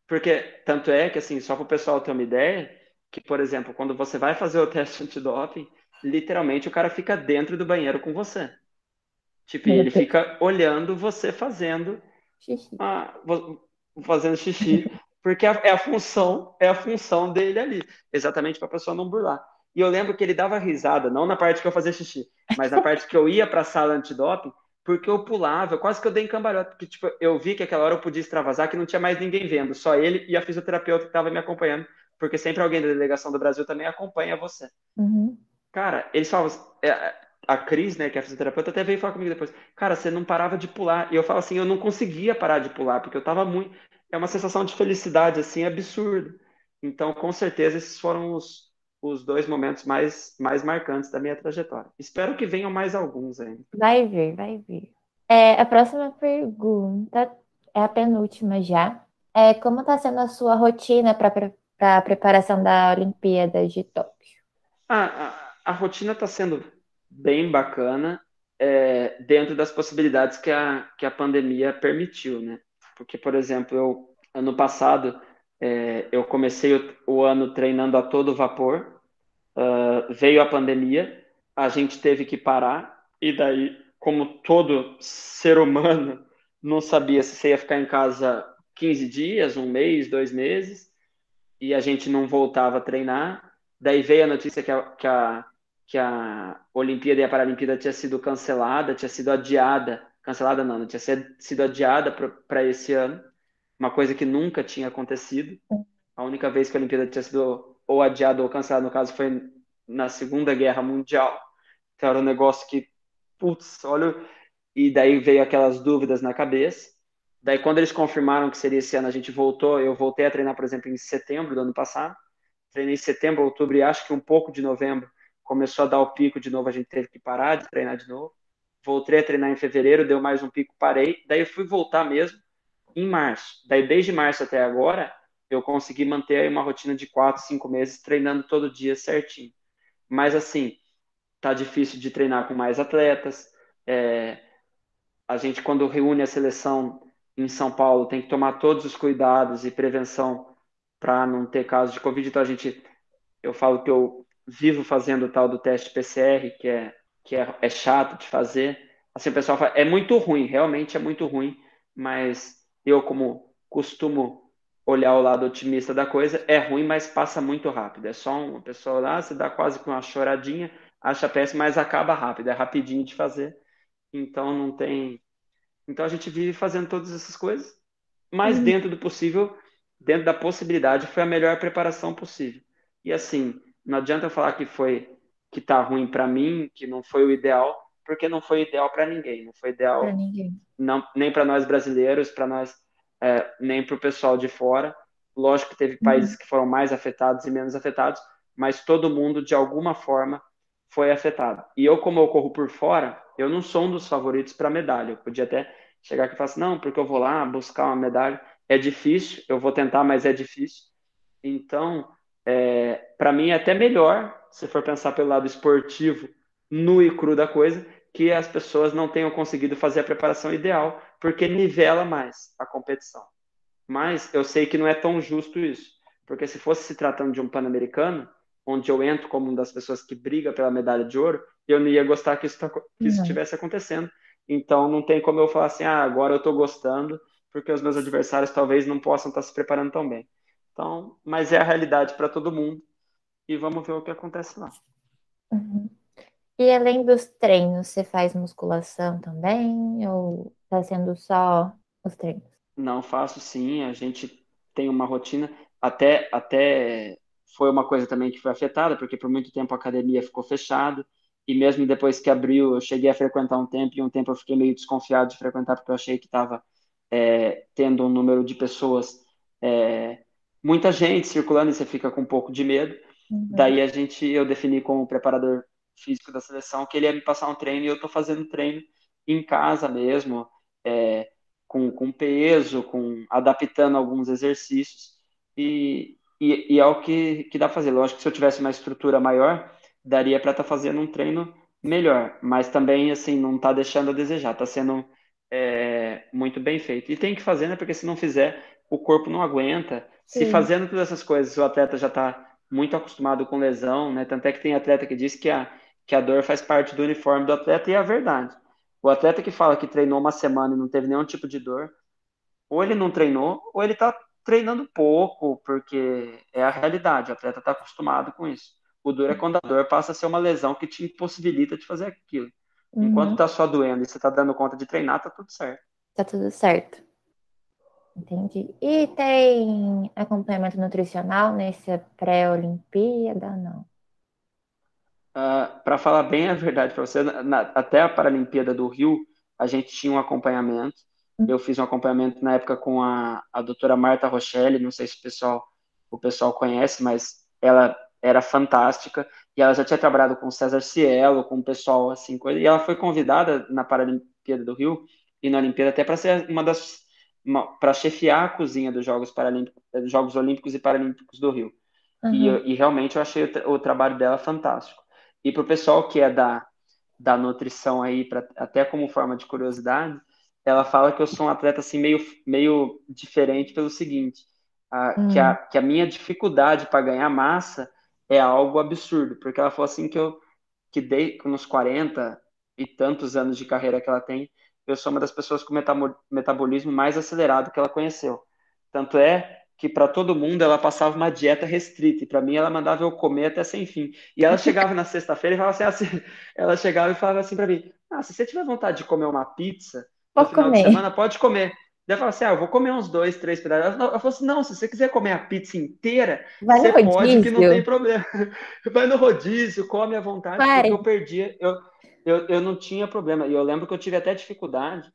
porque tanto é que assim, só para o pessoal ter uma ideia, que por exemplo, quando você vai fazer o teste antidoping, literalmente o cara fica dentro do banheiro com você. Tipo, ele fica olhando você fazendo xixi. A, fazendo xixi, porque é a, é a função, é a função dele ali, exatamente para a pessoa não burlar. E eu lembro que ele dava risada, não na parte que eu fazia xixi, mas na parte que eu ia para a sala antidoping, porque eu pulava, quase que eu dei em cambalhota, porque tipo, eu vi que aquela hora eu podia extravasar, que não tinha mais ninguém vendo, só ele e a fisioterapeuta que estava me acompanhando, porque sempre alguém da delegação do Brasil também acompanha você. Uhum. Cara, eles falam, é, a Cris, né, que é a fisioterapeuta, até veio falar comigo depois, cara, você não parava de pular, e eu falo assim, eu não conseguia parar de pular, porque eu tava muito, é uma sensação de felicidade, assim, absurda. Então, com certeza, esses foram os, os dois momentos mais, mais marcantes da minha trajetória. Espero que venham mais alguns ainda. Vai vir, vai vir. É, a próxima pergunta é a penúltima já. É, como está sendo a sua rotina para a preparação da Olimpíada de Tóquio? Ah, a, a rotina está sendo bem bacana é, dentro das possibilidades que a, que a pandemia permitiu, né? Porque, por exemplo, eu, ano passado é, eu comecei o, o, ano treinando a todo vapor, uh, veio a pandemia, a gente teve que parar, e daí, como todo ser humano, não sabia se você ia ficar em casa 15 dias, um mês, dois meses, e a gente não voltava a treinar. Daí veio a notícia que a, que a, que a Olimpíada e a Paralimpíada tinha sido cancelada, tinha sido adiada, cancelada não, não tinha sido adiada para esse ano, uma coisa que nunca tinha acontecido. A única vez que a Olimpíada tinha sido ou adiada ou cancelada, no caso, foi na Segunda Guerra Mundial. Então era um negócio que, putz, olha, e daí veio aquelas dúvidas na cabeça. Daí, quando eles confirmaram que seria esse ano, a gente voltou. Eu voltei a treinar, por exemplo, em setembro do ano passado. Treinei em setembro, outubro e acho que um pouco de novembro. Começou a dar o pico de novo, a gente teve que parar de treinar de novo. Voltei a treinar em fevereiro, deu mais um pico, parei. Daí, fui voltar mesmo em março. Daí, desde março até agora, eu consegui manter uma rotina de quatro, cinco meses treinando todo dia certinho. Mas, assim, tá difícil de treinar com mais atletas. É, a gente, quando reúne a seleção em São Paulo, tem que tomar todos os cuidados e prevenção para não ter casos de Covid. Então, a gente, eu falo que eu vivo fazendo o tal do teste PCR, que é, que é, é chato de fazer. Assim, o pessoal fala, é muito ruim, realmente é muito ruim, mas eu, como costumo olhar o lado otimista da coisa, é ruim, mas passa muito rápido. É só uma pessoa lá, você dá quase com uma choradinha, acha péssimo, mas acaba rápido, é rapidinho de fazer. Então não tem. Então a gente vive fazendo todas essas coisas, mas uhum. dentro do possível, dentro da possibilidade, foi a melhor preparação possível. E assim, não adianta falar que foi que tá ruim para mim, que não foi o ideal, porque não foi ideal para ninguém, não foi ideal pra ninguém. Não, nem para nós brasileiros, para nós é, nem para o pessoal de fora. Lógico que teve uhum. países que foram mais afetados e menos afetados, mas todo mundo de alguma forma foi afetado. E eu, como eu corro por fora, eu não sou um dos favoritos para medalha. Eu podia até chegar aqui e falar assim, não, porque eu vou lá buscar uma medalha. É difícil, eu vou tentar, mas é difícil. Então, é, para mim é até melhor, se for pensar pelo lado esportivo, nu e cru da coisa, que as pessoas não tenham conseguido fazer a preparação ideal, porque nivela mais a competição. Mas eu sei que não é tão justo isso, porque se fosse se tratando de um Pan-Americano, onde eu entro como uma das pessoas que briga pela medalha de ouro, eu não ia gostar que isso, tá, que isso estivesse acontecendo. Então não tem como eu falar assim, ah, agora eu estou gostando, porque os meus adversários talvez não possam estar tá se preparando tão bem. Então, mas é a realidade para todo mundo e vamos ver o que acontece lá. Uhum. E além dos treinos, você faz musculação também ou está sendo só os treinos? Não faço sim, a gente tem uma rotina até até foi uma coisa também que foi afetada, porque por muito tempo a academia ficou fechada, e mesmo depois que abriu, eu cheguei a frequentar um tempo, e um tempo eu fiquei meio desconfiado de frequentar, porque eu achei que estava é, tendo um número de pessoas, é, muita gente circulando, e você fica com um pouco de medo. Uhum. Daí a gente, eu defini com o preparador físico da seleção que ele ia me passar um treino, e eu estou fazendo treino em casa mesmo, é, com, com peso, com adaptando alguns exercícios, e, e, e, é o que, que dá pra fazer. Lógico que se eu tivesse uma estrutura maior, daria para estar tá fazendo um treino melhor, mas também, assim, não está deixando a desejar, está sendo é, muito bem feito. E tem que fazer, né? Porque se não fizer, o corpo não aguenta. Sim. Se fazendo todas essas coisas, o atleta já está muito acostumado com lesão, né? Tanto é que tem atleta que diz que a, que a dor faz parte do uniforme do atleta, e é a verdade. O atleta que fala que treinou uma semana e não teve nenhum tipo de dor, ou ele não treinou, ou ele está treinando pouco, porque é a realidade, o atleta está acostumado com isso. O duro é quando a dor passa a ser uma lesão que te impossibilita de fazer aquilo. Uhum. Enquanto tá só doendo e você tá dando conta de treinar, tá tudo certo. Tá tudo certo. Entendi. E tem acompanhamento nutricional nesse pré-Olimpíada, não? Uh, ah, para falar bem a verdade para você, na, até a Paralimpíada do Rio, a gente tinha um acompanhamento. Eu fiz um acompanhamento na época com a, a doutora Marta Rochelle, não sei se o pessoal o pessoal conhece, mas ela era fantástica e ela já tinha trabalhado com César Cielo, com o pessoal assim, e ela foi convidada na Paralimpíada do Rio e na Olimpíada até para ser uma das para chefiar a cozinha dos Jogos Paralímpicos, Jogos Olímpicos e Paralímpicos do Rio. Uhum. E, e, realmente eu achei o, o trabalho dela fantástico. E para o pessoal que é da, da nutrição aí, pra, até como forma de curiosidade, ela fala que eu sou um atleta assim meio, meio diferente pelo seguinte, a, uhum. que, a, que a minha dificuldade para ganhar massa é algo absurdo, porque ela falou assim que eu que dei nos 40 e tantos anos de carreira que ela tem, eu sou uma das pessoas com metabolismo mais acelerado que ela conheceu. Tanto é que para todo mundo ela passava uma dieta restrita, e para mim ela mandava eu comer até sem fim. E ela chegava na sexta-feira e falava assim, assim, ela chegava e falava assim para mim: "Ah, se você tiver vontade de comer uma pizza, no final comer. de semana pode comer". Daí eu falava assim: "Ah, eu vou comer uns dois, três pedaços". Ela falou assim: "Não, se você quiser comer a pizza inteira, Vai você pode, que não tem problema. Vai no rodízio, come à vontade, porque eu perdia, eu eu, eu não tinha problema. E eu lembro que eu tive até dificuldade,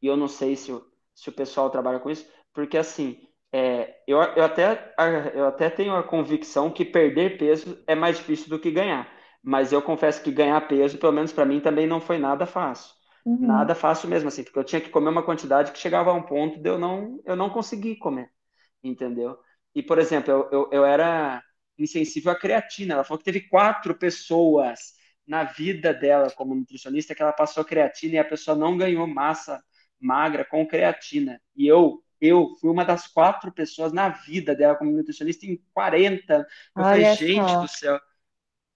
e eu não sei se o, se o pessoal trabalha com isso, porque assim, é, eu, eu, até, eu até tenho a convicção que perder peso é mais difícil do que ganhar. Mas eu confesso que ganhar peso, pelo menos para mim, também não foi nada fácil. Uhum. Nada fácil mesmo, assim, porque eu tinha que comer uma quantidade que chegava a um ponto de eu não, eu não conseguir comer, entendeu? E, por exemplo, eu, eu, eu era insensível à creatina. Ela falou que teve quatro pessoas na vida dela como nutricionista que ela passou creatina e a pessoa não ganhou massa magra com creatina. E eu eu fui uma das quatro pessoas na vida dela como nutricionista em 40. Eu Olha falei, gente só. do céu.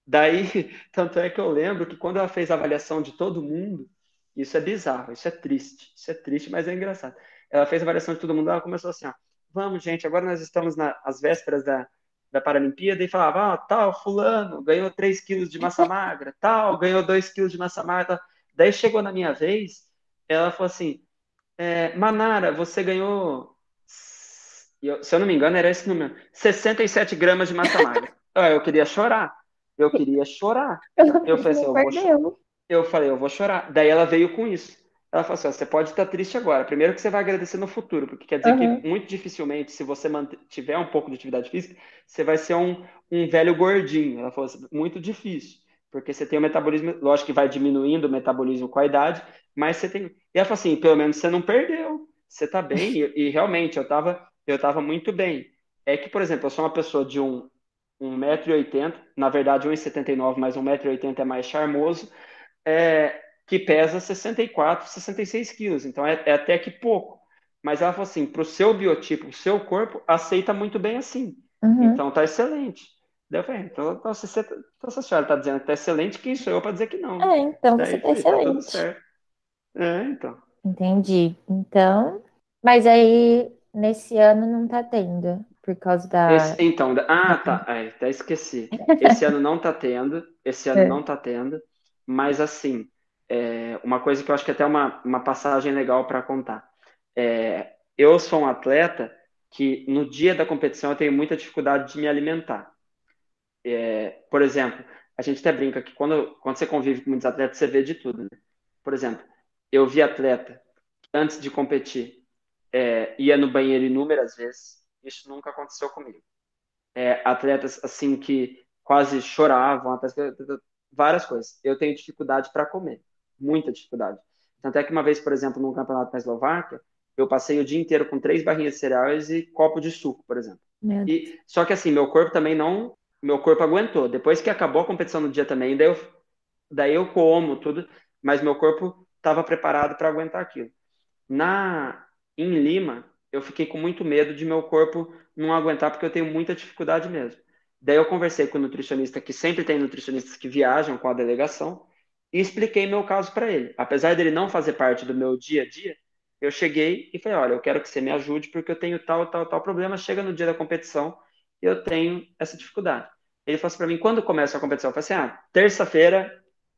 Daí, tanto é que eu lembro que quando ela fez a avaliação de todo mundo, isso é bizarro, isso é triste, isso é triste, mas é engraçado. Ela fez a avaliação de todo mundo, ela começou assim, ó, vamos, gente, agora nós estamos nas vésperas da, da Paralimpíada e falava, ah, tal, fulano ganhou 3 quilos de massa magra, tal, ganhou 2 quilos de massa magra. Daí chegou na minha vez, ela falou assim, é, Manara, você ganhou, eu, se eu não me engano, era esse número, 67 gramas de massa magra. ah, eu queria chorar, eu queria chorar. Eu falei assim, eu vou, eu falei, eu vou chorar. Daí ela veio com isso. Ela falou assim: você pode estar triste agora. Primeiro que você vai agradecer no futuro, porque quer dizer uhum. que muito dificilmente, se você tiver um pouco de atividade física, você vai ser um, um velho gordinho. Ela falou assim: muito difícil, porque você tem o metabolismo, lógico que vai diminuindo o metabolismo com a idade, mas você tem. E ela falou assim: pelo menos você não perdeu, você está bem. e, e, realmente, eu estava eu tava muito bem. É que, por exemplo, eu sou uma pessoa de um, 1,80m, na verdade 1,79m, mas 1,80m é mais charmoso. É, que pesa 64, 66 quilos. Então é, é até que pouco. Mas ela falou assim: para o seu biotipo, o seu corpo aceita muito bem assim. Uhum. Então tá excelente. Daí eu falei, então, então, se, você, então se a senhora está dizendo que tá excelente, quem sou eu para dizer que não? É, então Daí, você está excelente. Tá é, então. Entendi. Então, mas aí nesse ano não tá tendo, por causa da. Esse, então, ah, tá. É, até esqueci. Esse ano não tá tendo. Esse ano é. não tá tendo. Mas assim, é, uma coisa que eu acho que é até uma, uma passagem legal para contar. É, eu sou um atleta que no dia da competição eu tenho muita dificuldade de me alimentar. É, por exemplo, a gente até brinca que quando, quando você convive com muitos atletas, você vê de tudo. Né? Por exemplo, eu vi atleta antes de competir é, ia no banheiro inúmeras vezes. Isso nunca aconteceu comigo. É, atletas assim que quase choravam, várias coisas. Eu tenho dificuldade para comer muita dificuldade. Tanto é que uma vez, por exemplo, num campeonato na Eslováquia, eu passei o dia inteiro com três barrinhas de cereais e copo de suco, por exemplo. E, só que assim, meu corpo também não. Meu corpo aguentou. Depois que acabou a competição no dia também, daí eu, daí eu como tudo, mas meu corpo estava preparado para aguentar aquilo. Na, em Lima, eu fiquei com muito medo de meu corpo não aguentar, porque eu tenho muita dificuldade mesmo. Daí eu conversei com o nutricionista, que sempre tem nutricionistas que viajam com a delegação, e expliquei meu caso para ele. Apesar dele não fazer parte do meu dia a dia, eu cheguei e falei: olha, eu quero que você me ajude porque eu tenho tal, tal, tal problema. Chega no dia da competição e eu tenho essa dificuldade. Ele falou assim para mim: quando começa a competição? Eu falei assim: ah, terça-feira,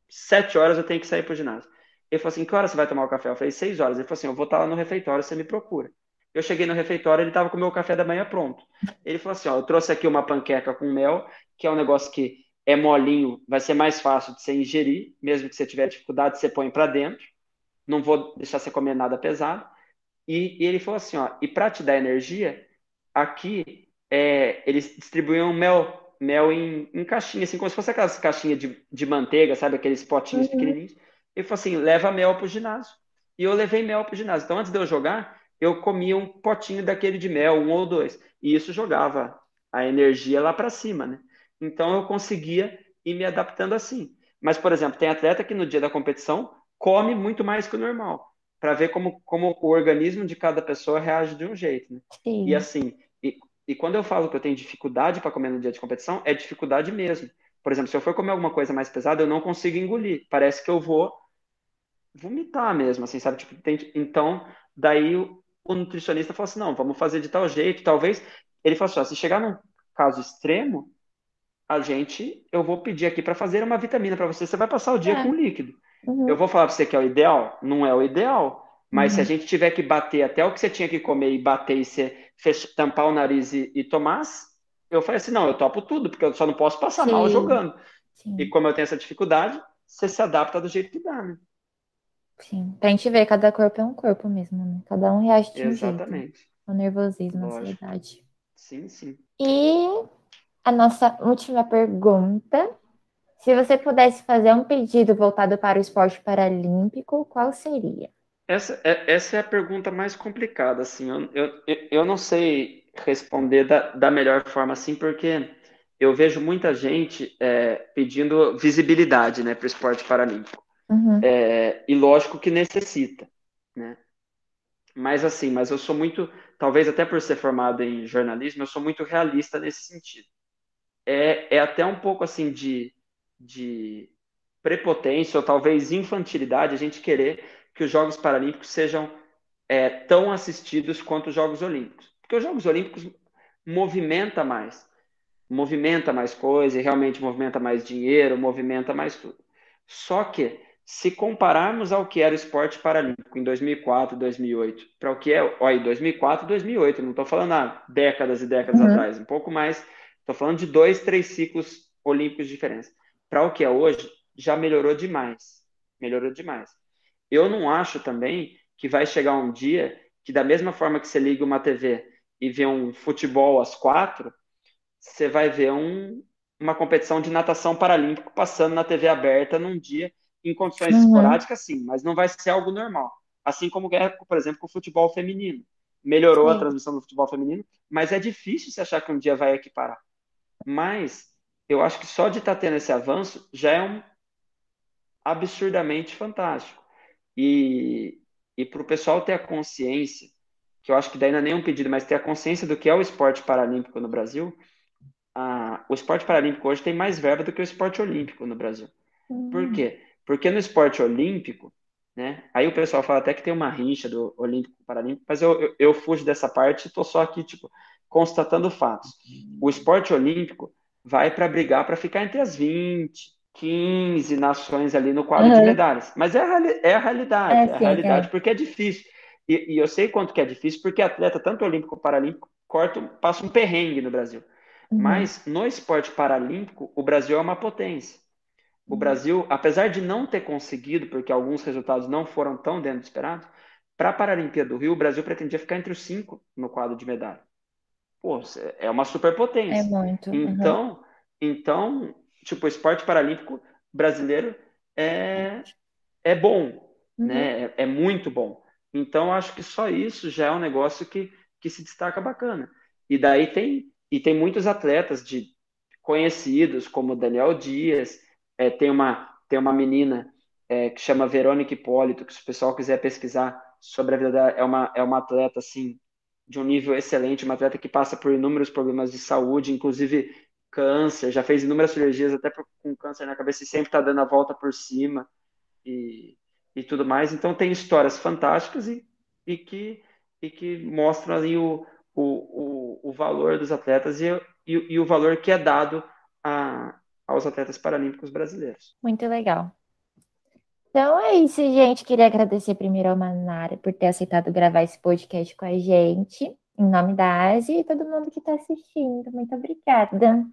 sete horas eu tenho que sair para o ginásio. Ele falou assim: que hora você vai tomar o café? Eu falei: seis horas. Ele falou assim: eu vou estar lá no refeitório, você me procura. Eu cheguei no refeitório, ele estava com o meu café da manhã pronto. Ele falou assim: ó, eu trouxe aqui uma panqueca com mel, que é um negócio que é molinho, vai ser mais fácil de você ingerir, mesmo que você tiver dificuldade, você põe para dentro. Não vou deixar você comer nada pesado. E, e ele falou assim, ó, e para te dar energia, aqui é, eles distribuíam mel mel em, em caixinha, assim, como se fosse aquelas caixinhas de, de manteiga, sabe? Aqueles potinhos uhum. pequenininhos. Ele falou assim: leva mel pro ginásio. E eu levei mel pro ginásio. Então, antes de eu jogar, eu comia um potinho daquele de mel, um ou dois. E isso jogava a energia lá para cima, né? Então, eu conseguia ir me adaptando assim. Mas, por exemplo, tem atleta que no dia da competição come muito mais que o normal, para ver como, como o organismo de cada pessoa reage de um jeito, né? Sim. E assim, e, e quando eu falo que eu tenho dificuldade para comer no dia de competição, é dificuldade mesmo. Por exemplo, se eu for comer alguma coisa mais pesada, eu não consigo engolir. Parece que eu vou vomitar mesmo, assim, sabe? Tipo, tem... Então, daí o, nutricionista falou assim, não, vamos fazer de tal jeito, talvez... Ele falou assim, se chegar num caso extremo, a gente, eu vou pedir aqui para fazer uma vitamina para você, você vai passar o dia é. com líquido. Uhum. Eu vou falar para você que é o ideal? Não é o ideal, mas uhum. se a gente tiver que bater até o que você tinha que comer e bater e você tampar o nariz e, e tomar, eu falei assim, não, eu topo tudo, porque eu só não posso passar Sim. mal jogando. Sim. E como eu tenho essa dificuldade, você se adapta do jeito que dá, né? Sim, pra gente ver, cada corpo é um corpo mesmo, né? Cada um reage de um Exatamente. jeito. O nervosismo, a ansiedade. Sim, sim. E a nossa última pergunta. Se você pudesse fazer um pedido voltado para o esporte paralímpico, qual seria? Essa é, essa é a pergunta mais complicada, assim. Eu, eu, eu não sei responder da, da melhor forma, assim, porque eu vejo muita gente é, pedindo visibilidade, né, para o esporte paralímpico. Uhum. É, e lógico que necessita, né? Mas assim, mas eu sou muito, talvez até por ser formado em jornalismo, eu sou muito realista nesse sentido. É, é até um pouco assim de, de prepotência ou talvez infantilidade a gente querer que os Jogos Paralímpicos sejam é, tão assistidos quanto os Jogos Olímpicos. Porque os Jogos Olímpicos movimenta mais, movimenta mais coisa e realmente movimenta mais dinheiro, movimenta mais tudo. Só que se compararmos ao que era o esporte paralímpico em 2004, 2008, para o que é, olha, 2004, 2008, não estou falando há décadas e décadas uhum. atrás, um pouco mais, estou falando de dois, três ciclos olímpicos de diferença. Para o que é hoje, já melhorou demais, melhorou demais. Eu não acho também que vai chegar um dia que, da mesma forma que você liga uma TV e vê um futebol às quatro, você vai ver um, uma competição de natação paralímpico passando na TV aberta num dia em condições uhum. esporádicas, sim, mas não vai ser algo normal. Assim como é, por exemplo, com o futebol feminino. Melhorou sim. a transmissão do futebol feminino, mas é difícil se achar que um dia vai equiparar. Mas eu acho que só de estar tá tendo esse avanço já é um absurdamente fantástico. E, e para o pessoal ter a consciência, que eu acho que daí não é nem um pedido, mas ter a consciência do que é o esporte paralímpico no Brasil, a, o esporte paralímpico hoje tem mais verba do que o esporte olímpico no Brasil. Uhum. Por quê? Porque no esporte olímpico, né? Aí o pessoal fala até que tem uma rincha do olímpico paralímpico, mas eu, eu, eu fujo dessa parte e estou só aqui, tipo, constatando fatos. O esporte olímpico vai para brigar para ficar entre as 20, 15 nações ali no quadro uhum. de medalhas. Mas é a, é a realidade, é, é a realidade, é. porque é difícil. E, e, eu sei quanto que é difícil, porque atleta, tanto olímpico como paralímpico, corta, passa um perrengue no Brasil. Uhum. Mas no esporte paralímpico, o Brasil é uma potência. O Brasil, apesar de não ter conseguido, porque alguns resultados não foram tão dentro do esperado, para a Paralimpíada do Rio, o Brasil pretendia ficar entre os cinco no quadro de medalha. Pô, é uma superpotência. É muito. Uhum. Então, então, tipo, o esporte paralímpico brasileiro é, é bom, uhum. né? É, é, muito bom. Então, acho que só isso já é um negócio que, que se destaca bacana. E daí tem, e tem muitos atletas de conhecidos, como Daniel Dias, é, tem, uma, tem uma menina é, que chama Verônica Hipólito, que se o pessoal quiser pesquisar sobre a vida dela, é uma, é uma atleta, assim, de um nível excelente, uma atleta que passa por inúmeros problemas de saúde, inclusive câncer, já fez inúmeras cirurgias até com câncer na cabeça e sempre está dando a volta por cima e, e tudo mais. Então tem histórias fantásticas e, e, que, e que mostram ali o, o, o, o valor dos atletas e, e, e o valor que é dado a, aos atletas paralímpicos brasileiros. Muito legal. Então é isso, gente. Queria agradecer primeiro ao Manara por ter aceitado gravar esse podcast com a gente, em nome da Ásia e todo mundo que está assistindo. Muito obrigada.